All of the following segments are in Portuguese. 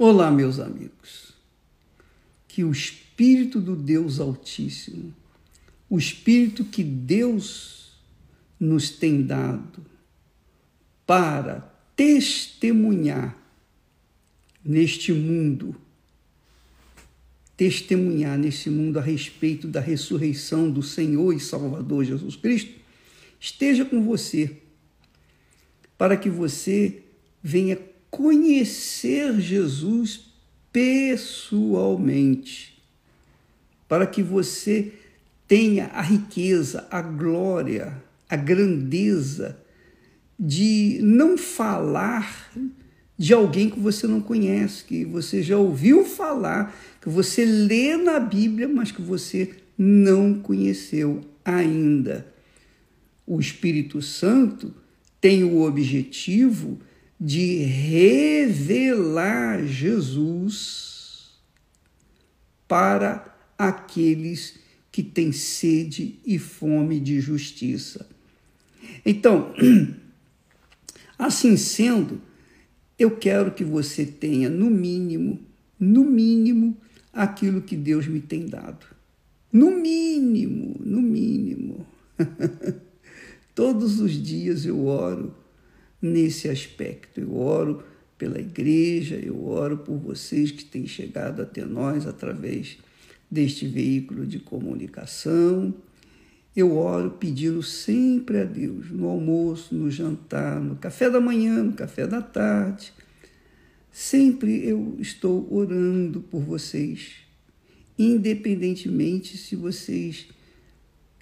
Olá, meus amigos. Que o Espírito do Deus Altíssimo, o Espírito que Deus nos tem dado para testemunhar neste mundo, testemunhar nesse mundo a respeito da ressurreição do Senhor e Salvador Jesus Cristo, esteja com você, para que você venha conhecer Jesus pessoalmente, para que você tenha a riqueza, a glória, a grandeza de não falar de alguém que você não conhece, que você já ouviu falar, que você lê na Bíblia, mas que você não conheceu ainda. O Espírito Santo tem o objetivo de revelar Jesus para aqueles que têm sede e fome de justiça. Então, assim sendo, eu quero que você tenha, no mínimo, no mínimo, aquilo que Deus me tem dado. No mínimo, no mínimo. Todos os dias eu oro nesse aspecto. Eu oro pela igreja, eu oro por vocês que têm chegado até nós através deste veículo de comunicação. Eu oro pedindo sempre a Deus, no almoço, no jantar, no café da manhã, no café da tarde. Sempre eu estou orando por vocês, independentemente se vocês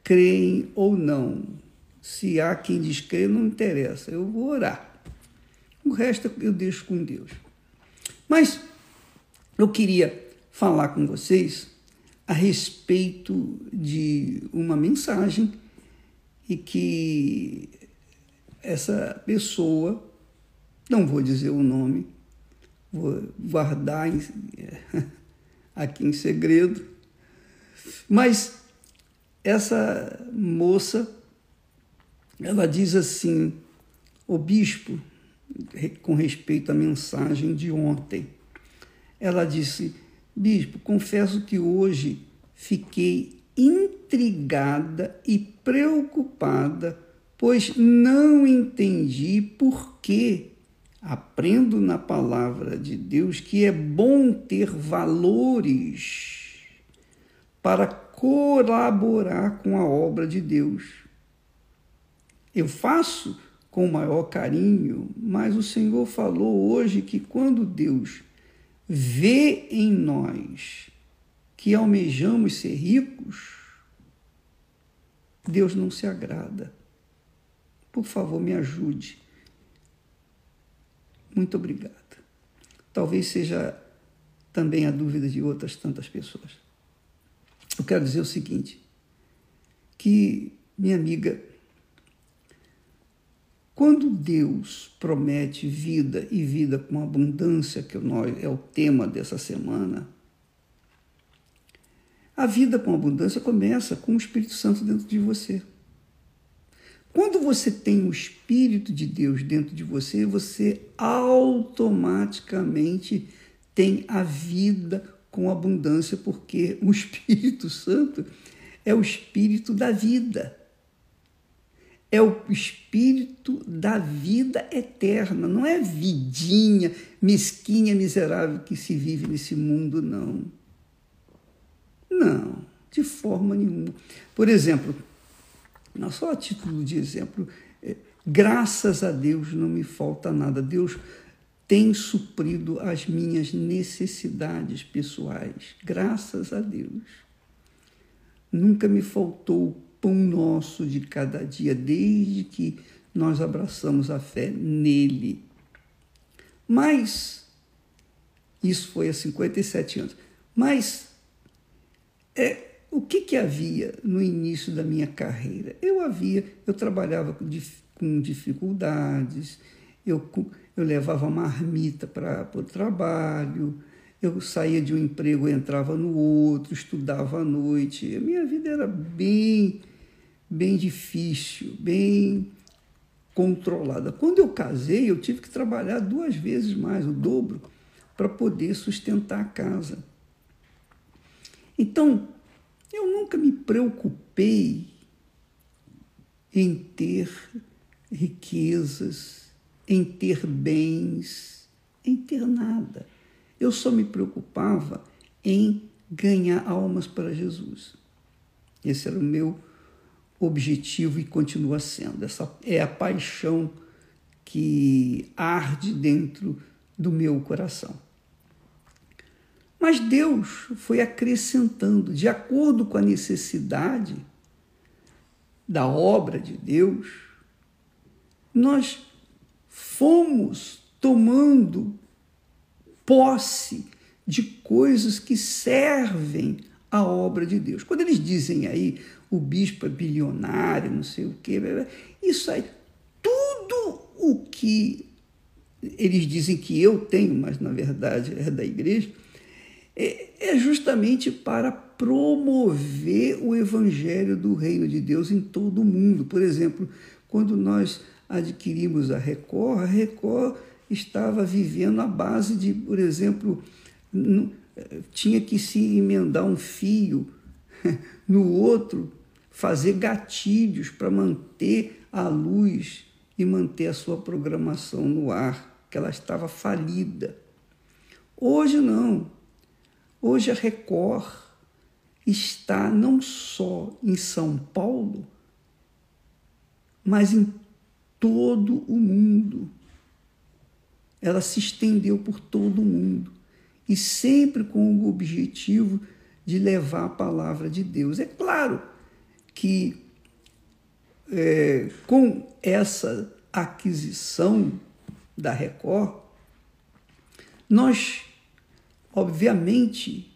creem ou não. Se há quem descrê, não interessa, eu vou orar. O resto eu deixo com Deus. Mas eu queria falar com vocês a respeito de uma mensagem e que essa pessoa, não vou dizer o nome, vou guardar aqui em segredo, mas essa moça ela diz assim: o bispo, com respeito à mensagem de ontem, ela disse: Bispo, confesso que hoje fiquei intrigada e preocupada, pois não entendi por que aprendo na palavra de Deus que é bom ter valores para colaborar com a obra de Deus eu faço com o maior carinho, mas o Senhor falou hoje que quando Deus vê em nós que almejamos ser ricos, Deus não se agrada. Por favor, me ajude. Muito obrigada. Talvez seja também a dúvida de outras tantas pessoas. Eu quero dizer o seguinte: que minha amiga quando Deus promete vida e vida com abundância, que é o tema dessa semana, a vida com abundância começa com o Espírito Santo dentro de você. Quando você tem o Espírito de Deus dentro de você, você automaticamente tem a vida com abundância, porque o Espírito Santo é o Espírito da vida é o espírito da vida eterna, não é vidinha, mesquinha, miserável que se vive nesse mundo, não. Não, de forma nenhuma. Por exemplo, só a título de exemplo, é, graças a Deus não me falta nada. Deus tem suprido as minhas necessidades pessoais, graças a Deus. Nunca me faltou pão nosso de cada dia, desde que nós abraçamos a fé nele. Mas, isso foi há 57 anos, mas é, o que, que havia no início da minha carreira? Eu havia, eu trabalhava com, com dificuldades, eu, eu levava marmita para o trabalho, eu saía de um emprego, entrava no outro, estudava à noite. A minha vida era bem bem difícil, bem controlada. Quando eu casei, eu tive que trabalhar duas vezes mais, o dobro, para poder sustentar a casa. Então, eu nunca me preocupei em ter riquezas, em ter bens, em ter nada. Eu só me preocupava em ganhar almas para Jesus. Esse era o meu objetivo e continua sendo. Essa é a paixão que arde dentro do meu coração. Mas Deus foi acrescentando, de acordo com a necessidade da obra de Deus, nós fomos tomando posse de coisas que servem à obra de Deus. Quando eles dizem aí o bispo é bilionário, não sei o quê, isso aí, tudo o que eles dizem que eu tenho, mas na verdade é da igreja, é, é justamente para promover o evangelho do reino de Deus em todo o mundo. Por exemplo, quando nós adquirimos a Record, a Record estava vivendo a base de, por exemplo, tinha que se emendar um fio no outro, fazer gatilhos para manter a luz e manter a sua programação no ar, que ela estava falida. Hoje não. Hoje a Record está não só em São Paulo, mas em todo o mundo. Ela se estendeu por todo o mundo e sempre com o objetivo de levar a palavra de Deus. É claro que é, com essa aquisição da Record, nós obviamente,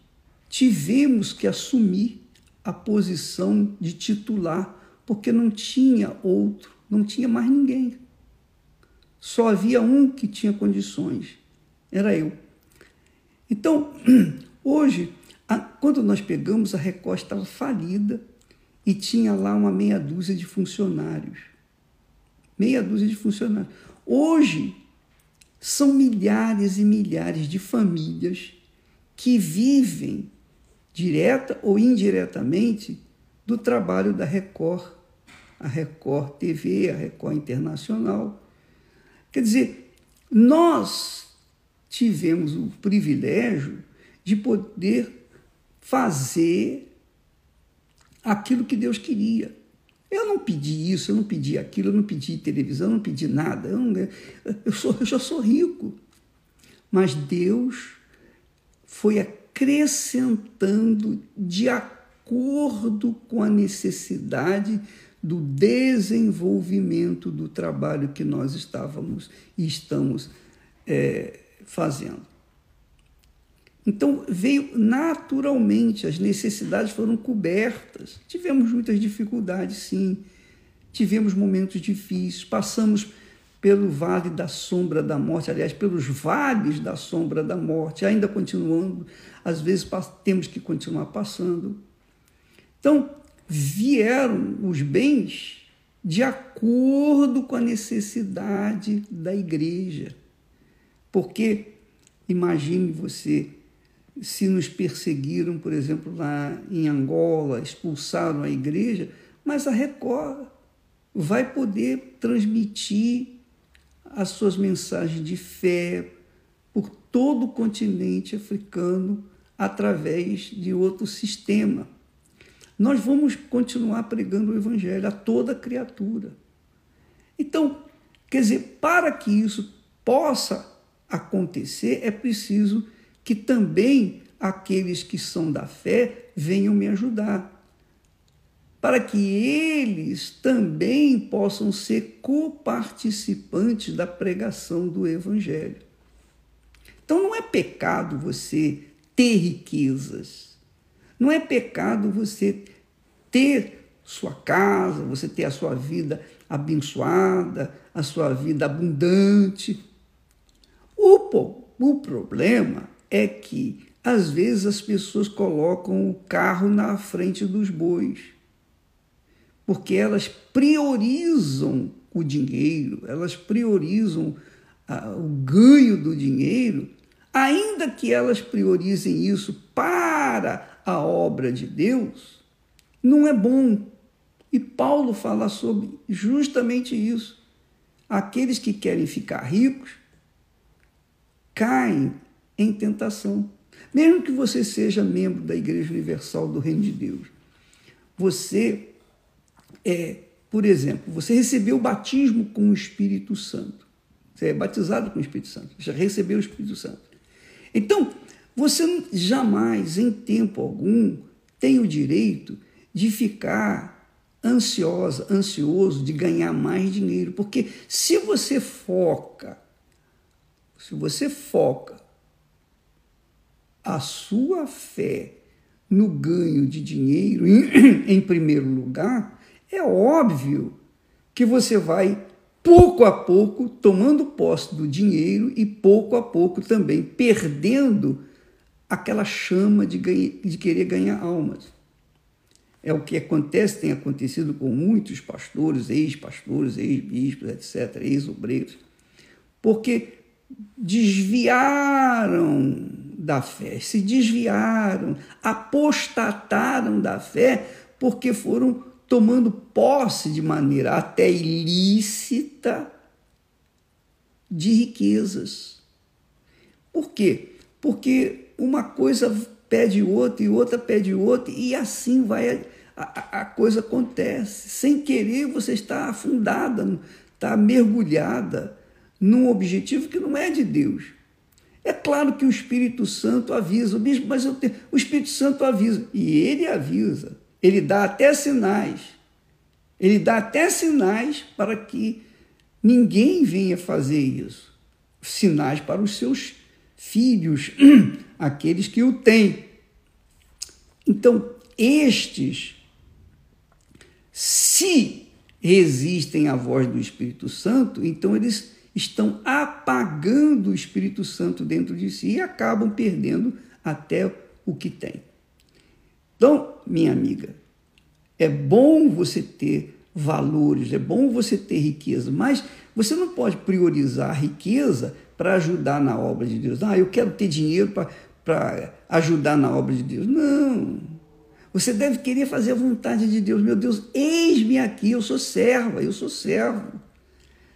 tivemos que assumir a posição de titular, porque não tinha outro, não tinha mais ninguém. Só havia um que tinha condições, era eu. Então, hoje, quando nós pegamos, a Record estava falida e tinha lá uma meia dúzia de funcionários. Meia dúzia de funcionários. Hoje, são milhares e milhares de famílias que vivem, direta ou indiretamente, do trabalho da Record, a Record TV, a Record Internacional. Quer dizer, nós tivemos o privilégio de poder fazer aquilo que Deus queria. Eu não pedi isso, eu não pedi aquilo, eu não pedi televisão, eu não pedi nada. Eu, não, eu, sou, eu já sou rico. Mas Deus foi acrescentando de acordo com a necessidade do desenvolvimento do trabalho que nós estávamos e estamos é, fazendo. Então veio naturalmente, as necessidades foram cobertas. Tivemos muitas dificuldades, sim. Tivemos momentos difíceis, passamos pelo vale da sombra da morte, aliás, pelos vales da sombra da morte, ainda continuando, às vezes temos que continuar passando. Então, vieram os bens de acordo com a necessidade da igreja. Porque, imagine você, se nos perseguiram, por exemplo, lá em Angola, expulsaram a igreja, mas a Record vai poder transmitir as suas mensagens de fé por todo o continente africano através de outro sistema. Nós vamos continuar pregando o Evangelho a toda criatura. Então, quer dizer, para que isso possa acontecer, é preciso que também aqueles que são da fé venham me ajudar para que eles também possam ser coparticipantes da pregação do Evangelho. Então não é pecado você ter riquezas, não é pecado você ter sua casa, você ter a sua vida abençoada, a sua vida abundante. O, o problema é que, às vezes, as pessoas colocam o carro na frente dos bois porque elas priorizam o dinheiro, elas priorizam o ganho do dinheiro ainda que elas priorizem isso para a obra de Deus, não é bom. E Paulo fala sobre justamente isso. Aqueles que querem ficar ricos caem em tentação. Mesmo que você seja membro da Igreja Universal do Reino de Deus, você é, por exemplo, você recebeu o batismo com o Espírito Santo. Você é batizado com o Espírito Santo, já recebeu o Espírito Santo. Então, você jamais, em tempo algum, tem o direito de ficar ansiosa, ansioso de ganhar mais dinheiro, porque se você foca, se você foca a sua fé no ganho de dinheiro em, em primeiro lugar, é óbvio que você vai pouco a pouco tomando posse do dinheiro e pouco a pouco também perdendo aquela chama de, ganha, de querer ganhar almas. É o que acontece, tem acontecido com muitos pastores, ex-pastores, ex-bispos, etc., ex-obreiros, porque desviaram da fé, se desviaram, apostataram da fé, porque foram tomando posse de maneira até ilícita de riquezas. Por quê? Porque uma coisa pede outra e outra pede outra, e assim vai a, a coisa acontece. Sem querer, você está afundada, está mergulhada num objetivo que não é de Deus. É claro que o Espírito Santo avisa, o bispo, mas eu tenho, o Espírito Santo avisa, e ele avisa, ele dá até sinais, ele dá até sinais para que ninguém venha fazer isso. Sinais para os seus filhos, aqueles que o têm. Então, estes, se resistem à voz do Espírito Santo, então eles estão apagando o Espírito Santo dentro de si e acabam perdendo até o que tem. Então, minha amiga, é bom você ter valores, é bom você ter riqueza, mas você não pode priorizar a riqueza para ajudar na obra de Deus. Ah, eu quero ter dinheiro para ajudar na obra de Deus. Não. Você deve querer fazer a vontade de Deus. Meu Deus, eis-me aqui, eu sou serva, eu sou servo.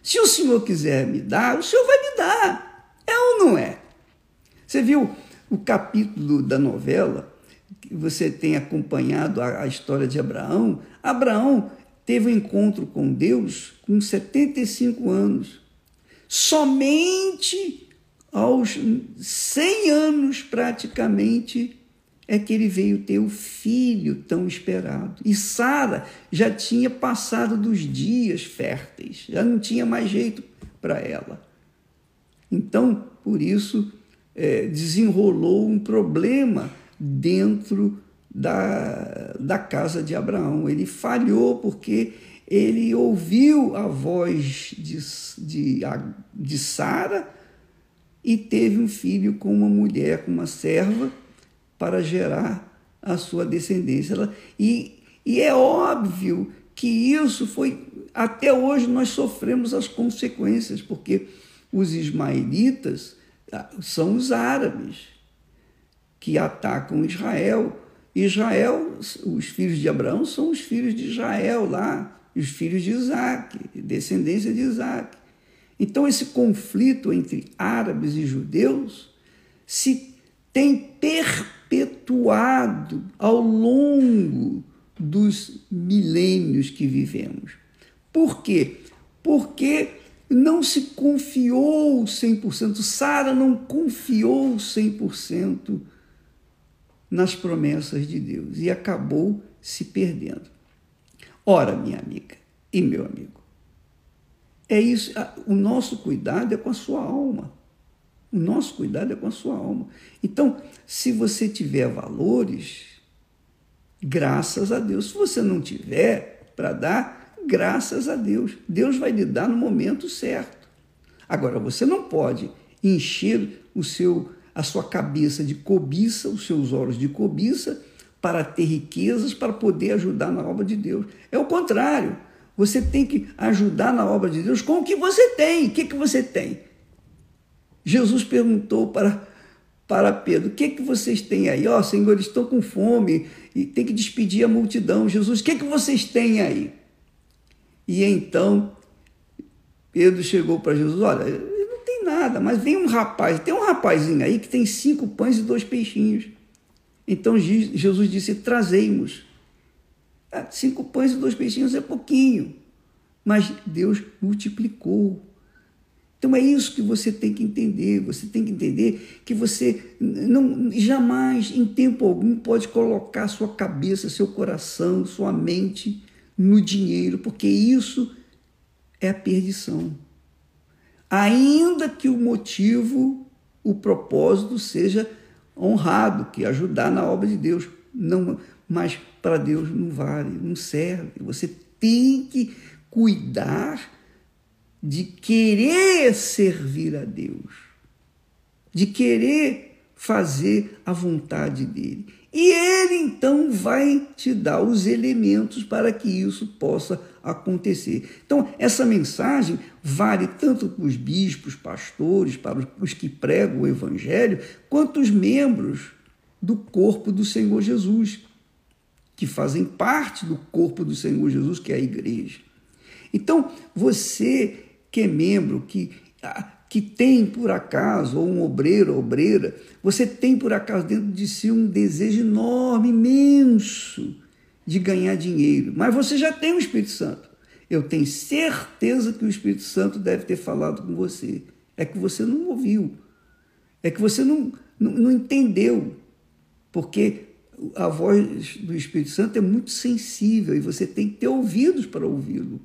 Se o Senhor quiser me dar, o Senhor vai me dar. É ou não é? Você viu o capítulo da novela, que você tem acompanhado a, a história de Abraão? Abraão teve um encontro com Deus com 75 anos. Somente aos 100 anos, praticamente, é que ele veio ter o filho tão esperado. E Sara já tinha passado dos dias férteis, já não tinha mais jeito para ela. Então, por isso, é, desenrolou um problema dentro da, da casa de Abraão. Ele falhou porque ele ouviu a voz de, de, de Sara e teve um filho com uma mulher, com uma serva para gerar a sua descendência. E, e é óbvio que isso foi. Até hoje nós sofremos as consequências, porque os ismaelitas ah, são os árabes que atacam Israel. Israel, os filhos de Abraão são os filhos de Israel lá, os filhos de Isaac, descendência de Isaac. Então, esse conflito entre árabes e judeus se tem perpetuado perpetuado ao longo dos milênios que vivemos. Por quê? Porque não se confiou 100%, Sara não confiou 100% nas promessas de Deus e acabou se perdendo. Ora, minha amiga e meu amigo, é isso, o nosso cuidado é com a sua alma. O nosso cuidado é com a sua alma. Então, se você tiver valores, graças a Deus. Se você não tiver para dar, graças a Deus. Deus vai lhe dar no momento certo. Agora, você não pode encher o seu, a sua cabeça de cobiça, os seus olhos de cobiça, para ter riquezas, para poder ajudar na obra de Deus. É o contrário. Você tem que ajudar na obra de Deus com o que você tem. O que, que você tem? Jesus perguntou para, para Pedro: O que, é que vocês têm aí? Ó, oh, Senhor, estão com fome e tem que despedir a multidão. Jesus, o que, é que vocês têm aí? E então Pedro chegou para Jesus: Olha, não tem nada, mas vem um rapaz, tem um rapazinho aí que tem cinco pães e dois peixinhos. Então Jesus disse: Trazemos. Ah, cinco pães e dois peixinhos é pouquinho, mas Deus multiplicou. Então é isso que você tem que entender. Você tem que entender que você não jamais, em tempo algum, pode colocar sua cabeça, seu coração, sua mente no dinheiro, porque isso é a perdição. Ainda que o motivo, o propósito seja honrado, que ajudar na obra de Deus, não, mas para Deus não vale, não serve. Você tem que cuidar de querer servir a Deus, de querer fazer a vontade dele. E ele então vai te dar os elementos para que isso possa acontecer. Então, essa mensagem vale tanto para os bispos, pastores, para os que pregam o evangelho, quanto os membros do corpo do Senhor Jesus, que fazem parte do corpo do Senhor Jesus, que é a igreja. Então, você que é membro, que, que tem por acaso, ou um obreiro obreira, você tem por acaso dentro de si um desejo enorme, imenso de ganhar dinheiro, mas você já tem o Espírito Santo. Eu tenho certeza que o Espírito Santo deve ter falado com você. É que você não ouviu, é que você não, não, não entendeu, porque a voz do Espírito Santo é muito sensível e você tem que ter ouvidos para ouvi-lo.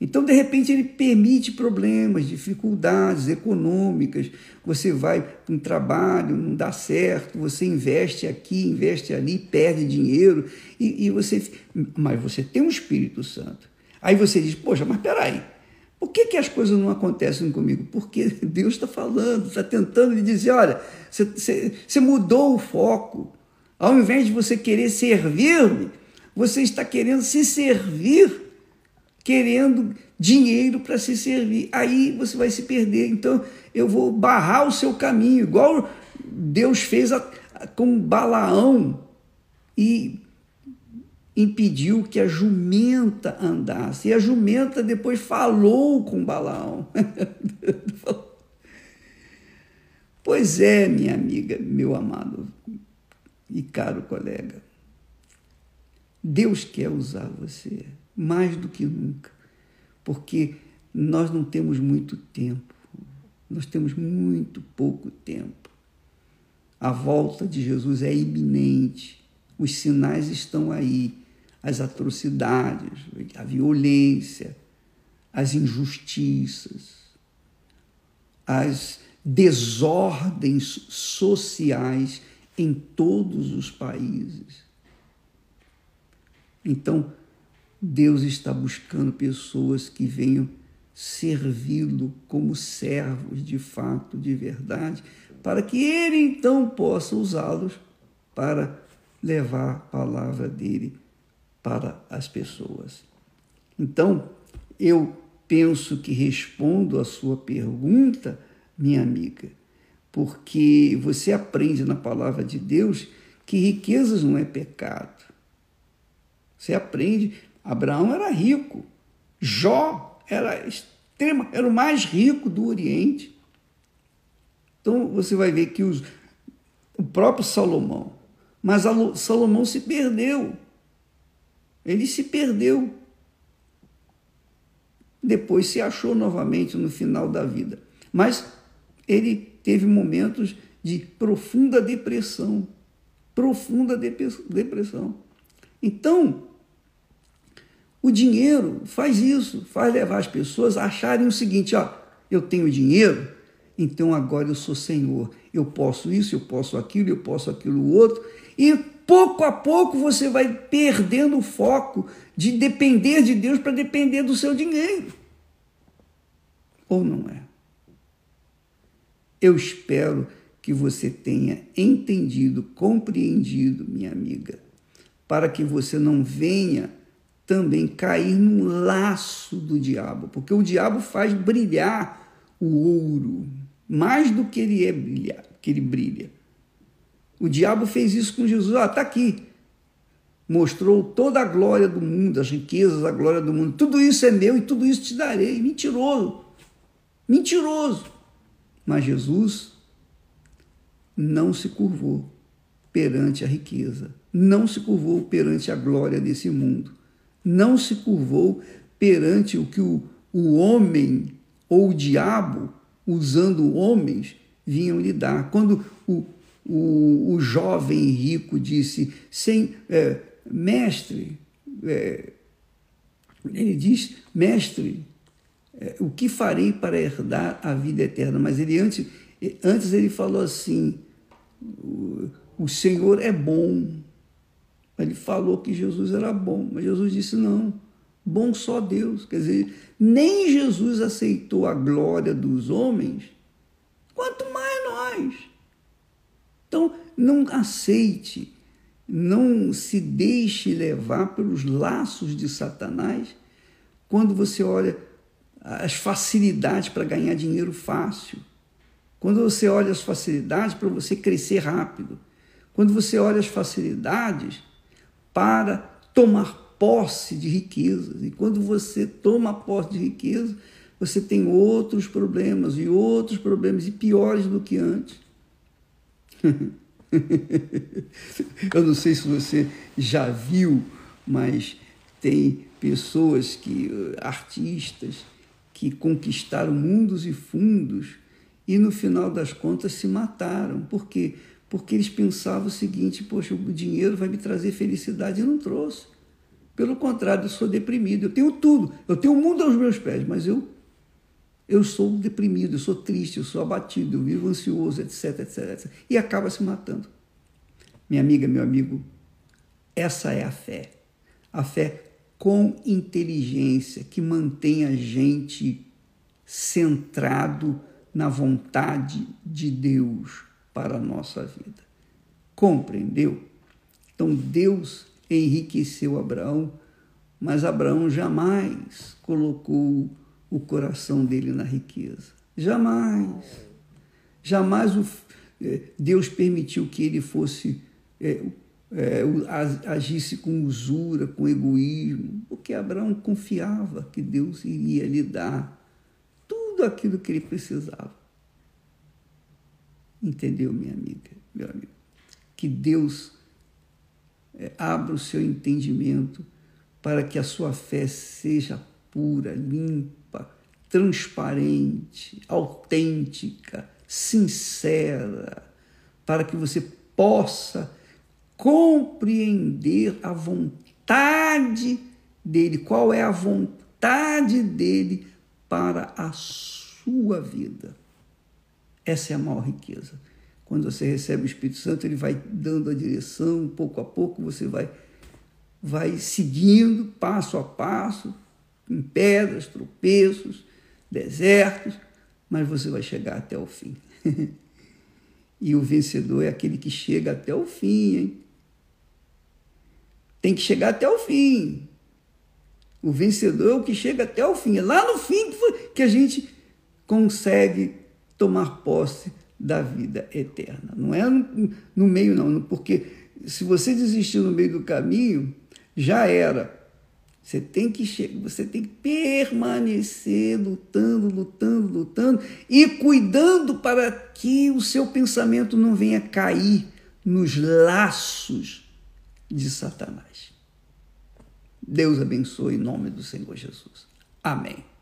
Então, de repente, ele permite problemas, dificuldades econômicas. Você vai para um trabalho, não dá certo, você investe aqui, investe ali, perde dinheiro, e, e você. Mas você tem um Espírito Santo. Aí você diz, poxa, mas peraí, por que, que as coisas não acontecem comigo? Porque Deus está falando, está tentando lhe dizer: olha, você, você, você mudou o foco. Ao invés de você querer servir-me, você está querendo se servir querendo dinheiro para se servir. Aí você vai se perder. Então eu vou barrar o seu caminho, igual Deus fez a, a, com Balaão e impediu que a jumenta andasse. E a jumenta depois falou com Balaão. pois é, minha amiga, meu amado e caro colega. Deus quer usar você mais do que nunca, porque nós não temos muito tempo, nós temos muito pouco tempo. A volta de Jesus é iminente, os sinais estão aí, as atrocidades, a violência, as injustiças, as desordens sociais em todos os países. Então, Deus está buscando pessoas que venham servi-lo como servos de fato, de verdade, para que ele então possa usá-los para levar a palavra dele para as pessoas. Então, eu penso que respondo a sua pergunta, minha amiga, porque você aprende na palavra de Deus que riquezas não é pecado. Você aprende Abraão era rico. Jó era extrema, era o mais rico do Oriente. Então você vai ver que os, o próprio Salomão, mas Salomão se perdeu. Ele se perdeu. Depois se achou novamente no final da vida. Mas ele teve momentos de profunda depressão. Profunda depressão. Então, o dinheiro faz isso, faz levar as pessoas a acharem o seguinte: ó, eu tenho dinheiro, então agora eu sou senhor. Eu posso isso, eu posso aquilo, eu posso aquilo outro. E pouco a pouco você vai perdendo o foco de depender de Deus para depender do seu dinheiro. Ou não é? Eu espero que você tenha entendido, compreendido, minha amiga, para que você não venha também cair num laço do diabo, porque o diabo faz brilhar o ouro mais do que ele é brilhar, que ele brilha. O diabo fez isso com Jesus. Ah, está aqui. Mostrou toda a glória do mundo, as riquezas, a glória do mundo. Tudo isso é meu e tudo isso te darei. Mentiroso. Mentiroso. Mas Jesus não se curvou perante a riqueza, não se curvou perante a glória desse mundo, não se curvou perante o que o, o homem ou o diabo, usando homens, vinham lhe dar. Quando o, o, o jovem rico disse, sem é, mestre, é, ele diz, mestre, é, o que farei para herdar a vida eterna? Mas ele antes, antes ele falou assim, o, o Senhor é bom. Ele falou que Jesus era bom, mas Jesus disse não, bom só Deus. Quer dizer, nem Jesus aceitou a glória dos homens, quanto mais nós. Então, não aceite, não se deixe levar pelos laços de Satanás quando você olha as facilidades para ganhar dinheiro fácil, quando você olha as facilidades para você crescer rápido, quando você olha as facilidades para tomar posse de riquezas. E quando você toma posse de riqueza, você tem outros problemas e outros problemas e piores do que antes. Eu não sei se você já viu, mas tem pessoas que artistas que conquistaram mundos e fundos e no final das contas se mataram. Por quê? Porque eles pensavam o seguinte: poxa, o dinheiro vai me trazer felicidade e não trouxe. Pelo contrário, eu sou deprimido. Eu tenho tudo, eu tenho o mundo aos meus pés, mas eu eu sou deprimido, eu sou triste, eu sou abatido, eu vivo ansioso, etc, etc, etc. E acaba se matando. Minha amiga, meu amigo, essa é a fé. A fé com inteligência que mantém a gente centrado na vontade de Deus para a nossa vida. Compreendeu? Então Deus enriqueceu Abraão, mas Abraão jamais colocou o coração dele na riqueza. Jamais. Jamais o, eh, Deus permitiu que ele fosse é, é, agisse com usura, com egoísmo, porque Abraão confiava que Deus iria lhe dar tudo aquilo que ele precisava. Entendeu, minha amiga, meu amigo? Que Deus é, abra o seu entendimento para que a sua fé seja pura, limpa, transparente, autêntica, sincera, para que você possa compreender a vontade dele, qual é a vontade dele para a sua vida. Essa é a maior riqueza. Quando você recebe o Espírito Santo, ele vai dando a direção, pouco a pouco você vai vai seguindo passo a passo, em pedras, tropeços, desertos, mas você vai chegar até o fim. e o vencedor é aquele que chega até o fim, hein? Tem que chegar até o fim. O vencedor é o que chega até o fim. É lá no fim que a gente consegue tomar posse da vida eterna. Não é no, no meio, não, porque se você desistiu no meio do caminho, já era. Você tem que chegar, você tem que permanecer lutando, lutando, lutando e cuidando para que o seu pensamento não venha cair nos laços de Satanás. Deus abençoe em nome do Senhor Jesus. Amém.